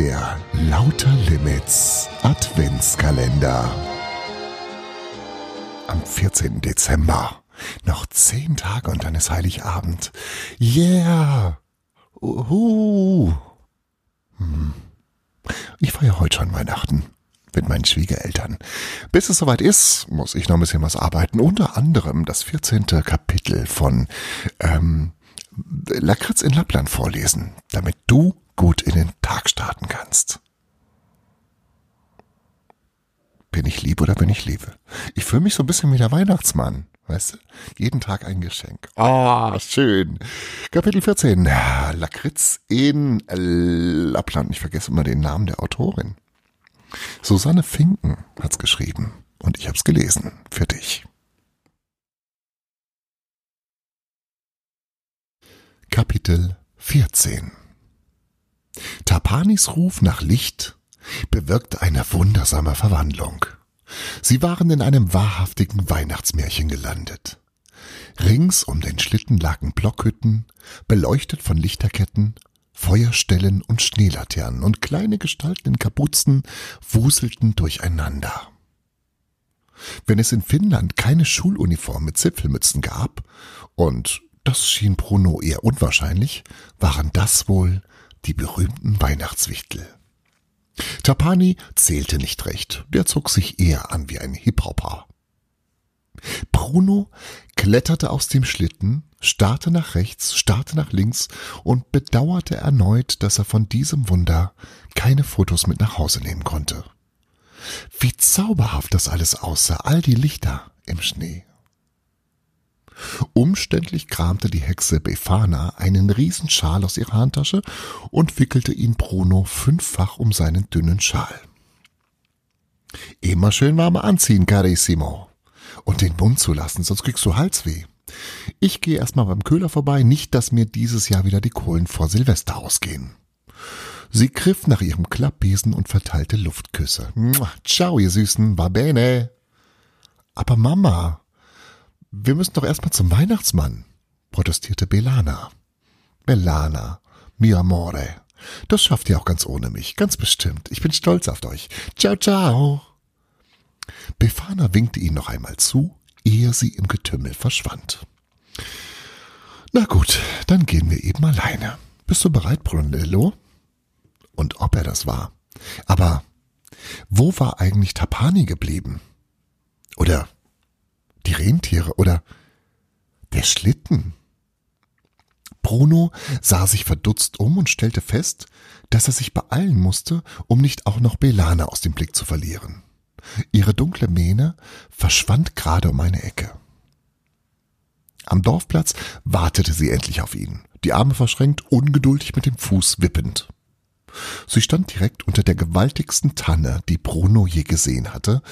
Der Lauter Limits Adventskalender. Am 14. Dezember. Noch zehn Tage und dann ist Heiligabend. Yeah! Uhu. Hm. Ich feiere heute schon Weihnachten mit meinen Schwiegereltern. Bis es soweit ist, muss ich noch ein bisschen was arbeiten. Unter anderem das 14. Kapitel von ähm, Lakritz in Lappland vorlesen, damit du gut in den Tag starten kannst. Bin ich lieb oder bin ich liebe? Ich fühle mich so ein bisschen wie der Weihnachtsmann. Weißt du? Jeden Tag ein Geschenk. Ah, oh, schön. Kapitel 14. Lakritz in Lappland. Ich vergesse immer den Namen der Autorin. Susanne Finken hat's geschrieben und ich hab's gelesen für dich. Kapitel 14 Tapanis Ruf nach Licht bewirkte eine wundersame Verwandlung. Sie waren in einem wahrhaftigen Weihnachtsmärchen gelandet. Rings um den Schlitten lagen Blockhütten, beleuchtet von Lichterketten, Feuerstellen und Schneelaternen, und kleine Gestalten in Kapuzen wuselten durcheinander. Wenn es in Finnland keine Schuluniform mit Zipfelmützen gab, und das schien Bruno eher unwahrscheinlich, waren das wohl die berühmten Weihnachtswichtel. Tapani zählte nicht recht, der zog sich eher an wie ein Hip-Hopper. Bruno kletterte aus dem Schlitten, starrte nach rechts, starrte nach links und bedauerte erneut, dass er von diesem Wunder keine Fotos mit nach Hause nehmen konnte. Wie zauberhaft das alles aussah, all die Lichter im Schnee. Umständlich kramte die Hexe Befana einen Riesenschal aus ihrer Handtasche und wickelte ihn Bruno fünffach um seinen dünnen Schal. Immer schön warm anziehen, Carissimo. Und den Mund zu lassen, sonst kriegst du Halsweh. Ich gehe erstmal beim Köhler vorbei, nicht, dass mir dieses Jahr wieder die Kohlen vor Silvester ausgehen. Sie griff nach ihrem Klappbesen und verteilte Luftküsse. Ciao, ihr Süßen, va bene. Aber Mama, wir müssen doch erstmal zum Weihnachtsmann, protestierte Belana. Belana, mi amore. Das schafft ihr auch ganz ohne mich, ganz bestimmt. Ich bin stolz auf euch. Ciao, ciao. Befana winkte ihnen noch einmal zu, ehe sie im Getümmel verschwand. Na gut, dann gehen wir eben alleine. Bist du bereit, Brunello? Und ob er das war. Aber wo war eigentlich Tapani geblieben? Oder die Rentiere oder der Schlitten. Bruno sah sich verdutzt um und stellte fest, dass er sich beeilen musste, um nicht auch noch Belana aus dem Blick zu verlieren. Ihre dunkle Mähne verschwand gerade um eine Ecke. Am Dorfplatz wartete sie endlich auf ihn, die Arme verschränkt, ungeduldig mit dem Fuß wippend. Sie stand direkt unter der gewaltigsten Tanne, die Bruno je gesehen hatte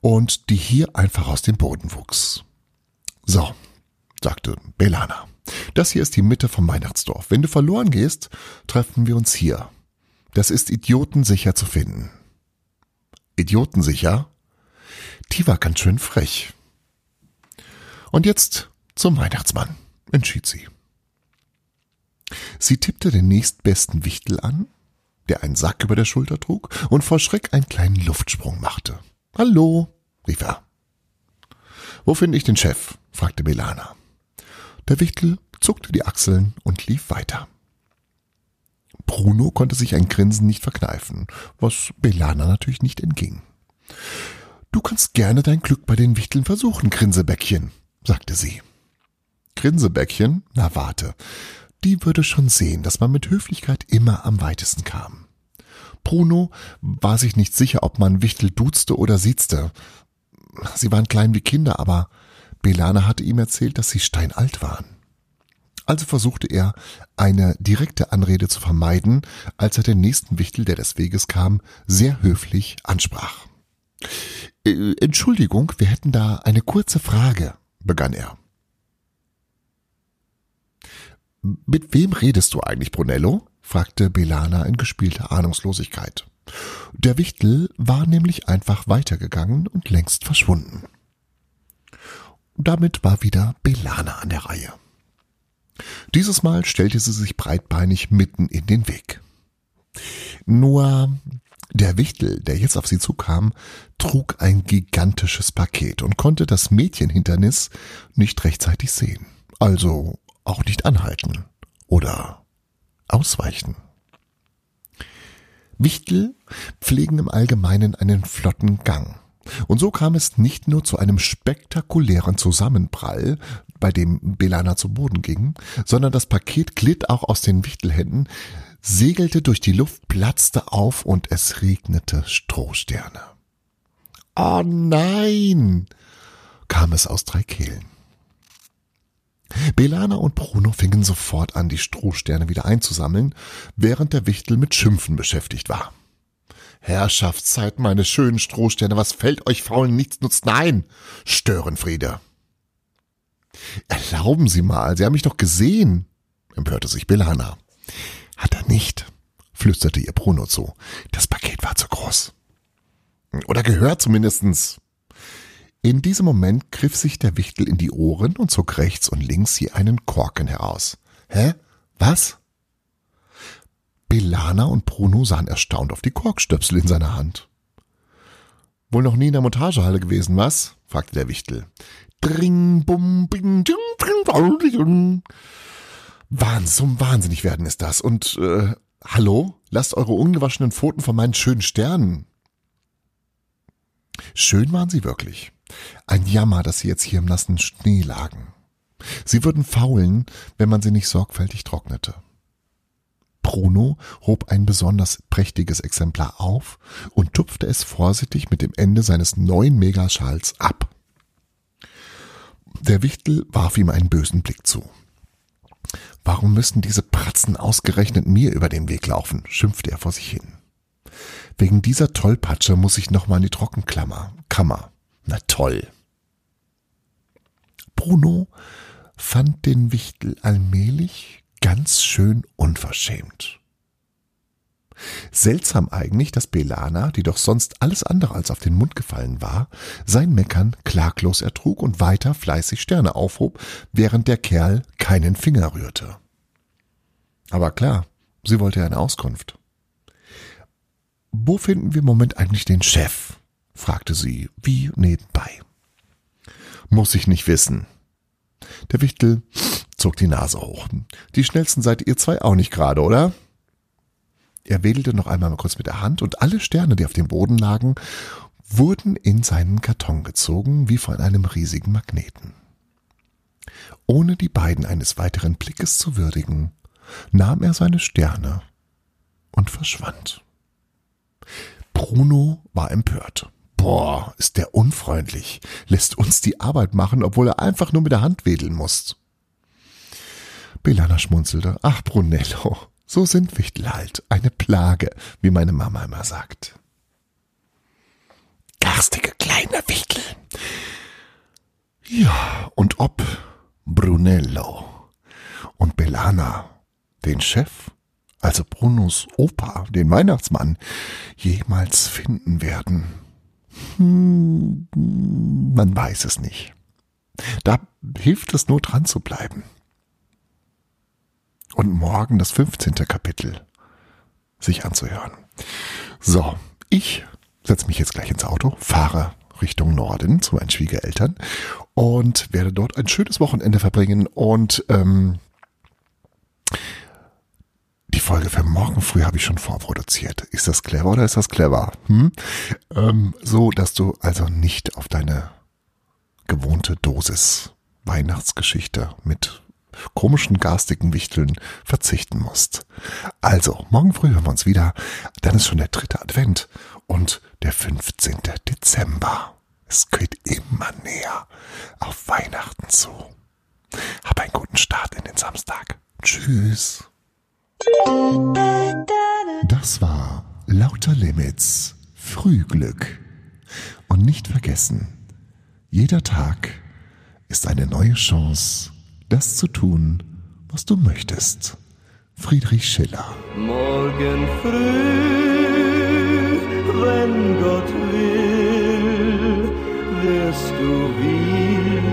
und die hier einfach aus dem Boden wuchs. So, sagte Belana. Das hier ist die Mitte vom Weihnachtsdorf. Wenn du verloren gehst, treffen wir uns hier. Das ist idiotensicher zu finden. Idiotensicher? Die war ganz schön frech. Und jetzt zum Weihnachtsmann, entschied sie. Sie tippte den nächstbesten Wichtel an, der einen Sack über der Schulter trug und vor Schreck einen kleinen Luftsprung machte. Hallo, rief er. Wo finde ich den Chef? fragte Belana. Der Wichtel zuckte die Achseln und lief weiter. Bruno konnte sich ein Grinsen nicht verkneifen, was Belana natürlich nicht entging. Du kannst gerne dein Glück bei den Wichteln versuchen, Grinsebäckchen, sagte sie. Grinsebäckchen? Na warte, die würde schon sehen, dass man mit Höflichkeit immer am weitesten kam. Bruno war sich nicht sicher, ob man Wichtel duzte oder siezte. Sie waren klein wie Kinder, aber Belana hatte ihm erzählt, dass sie steinalt waren. Also versuchte er, eine direkte Anrede zu vermeiden, als er den nächsten Wichtel, der des Weges kam, sehr höflich ansprach. Äh, Entschuldigung, wir hätten da eine kurze Frage, begann er. Mit wem redest du eigentlich, Brunello? fragte Belana in gespielter Ahnungslosigkeit. Der Wichtel war nämlich einfach weitergegangen und längst verschwunden. Damit war wieder Belana an der Reihe. Dieses Mal stellte sie sich breitbeinig mitten in den Weg. Nur der Wichtel, der jetzt auf sie zukam, trug ein gigantisches Paket und konnte das Mädchenhindernis nicht rechtzeitig sehen. Also auch nicht anhalten oder ausweichen. Wichtel pflegen im Allgemeinen einen flotten Gang. Und so kam es nicht nur zu einem spektakulären Zusammenprall, bei dem Belana zu Boden ging, sondern das Paket glitt auch aus den Wichtelhänden, segelte durch die Luft, platzte auf und es regnete Strohsterne. Oh nein! kam es aus drei Kehlen. Belana und Bruno fingen sofort an, die Strohsterne wieder einzusammeln, während der Wichtel mit Schimpfen beschäftigt war. Herrschaftszeit, meine schönen Strohsterne, was fällt euch Faulen nichts nutzt? Nein! Störenfriede! Erlauben Sie mal, Sie haben mich doch gesehen, empörte sich Belana. Hat er nicht, flüsterte ihr Bruno zu. Das Paket war zu groß. Oder gehört zumindestens. In diesem Moment griff sich der Wichtel in die Ohren und zog rechts und links je einen Korken heraus. Hä? Was? Belana und Bruno sahen erstaunt auf die Korkstöpsel in seiner Hand. Wohl noch nie in der Montagehalle gewesen, was? fragte der Wichtel. Dring, bum, bing, ding, ding, ding. Wahnsinn, wahnsinnig werden ist das. Und äh, hallo, lasst eure ungewaschenen Pfoten von meinen schönen Sternen. Schön waren sie wirklich. Ein Jammer, dass sie jetzt hier im nassen Schnee lagen. Sie würden faulen, wenn man sie nicht sorgfältig trocknete. Bruno hob ein besonders prächtiges Exemplar auf und tupfte es vorsichtig mit dem Ende seines neuen Megaschals ab. Der Wichtel warf ihm einen bösen Blick zu. Warum müssen diese Pratzen ausgerechnet mir über den Weg laufen? schimpfte er vor sich hin. Wegen dieser Tollpatsche muss ich nochmal in die Trockenklammer. Kammer. Na toll. Bruno fand den Wichtel allmählich ganz schön unverschämt. Seltsam eigentlich, dass Belana, die doch sonst alles andere als auf den Mund gefallen war, sein Meckern klaglos ertrug und weiter fleißig Sterne aufhob, während der Kerl keinen Finger rührte. Aber klar, sie wollte eine Auskunft. Wo finden wir im Moment eigentlich den Chef? Fragte sie, wie nebenbei. Muss ich nicht wissen. Der Wichtel zog die Nase hoch. Die schnellsten seid ihr zwei auch nicht gerade, oder? Er wedelte noch einmal kurz mit der Hand und alle Sterne, die auf dem Boden lagen, wurden in seinen Karton gezogen wie von einem riesigen Magneten. Ohne die beiden eines weiteren Blickes zu würdigen, nahm er seine Sterne und verschwand. Bruno war empört. Boah, ist der unfreundlich, lässt uns die Arbeit machen, obwohl er einfach nur mit der Hand wedeln muss. Belana schmunzelte. Ach, Brunello, so sind Wichtel halt. Eine Plage, wie meine Mama immer sagt. Garstige kleiner Wichtel. Ja, und ob Brunello und Belana den Chef, also Brunos Opa, den Weihnachtsmann, jemals finden werden. Hm, man weiß es nicht. Da hilft es nur dran zu bleiben und morgen das 15. Kapitel sich anzuhören. So, ich setze mich jetzt gleich ins Auto, fahre Richtung Norden zu meinen Schwiegereltern und werde dort ein schönes Wochenende verbringen und ähm, Folge für morgen früh habe ich schon vorproduziert. Ist das clever oder ist das clever? Hm? Ähm, so, dass du also nicht auf deine gewohnte Dosis Weihnachtsgeschichte mit komischen garstigen Wichteln verzichten musst. Also, morgen früh hören wir uns wieder. Dann ist schon der dritte Advent und der 15. Dezember. Es geht immer näher auf Weihnachten zu. Hab einen guten Start in den Samstag. Tschüss. Das war Lauter Limits Frühglück. Und nicht vergessen, jeder Tag ist eine neue Chance das zu tun, was du möchtest. Friedrich Schiller. Morgen früh, wenn Gott will, wirst du wieder